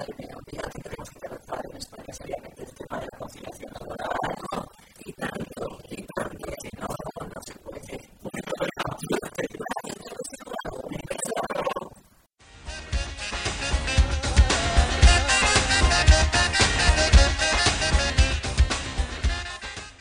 la línea de que tenemos que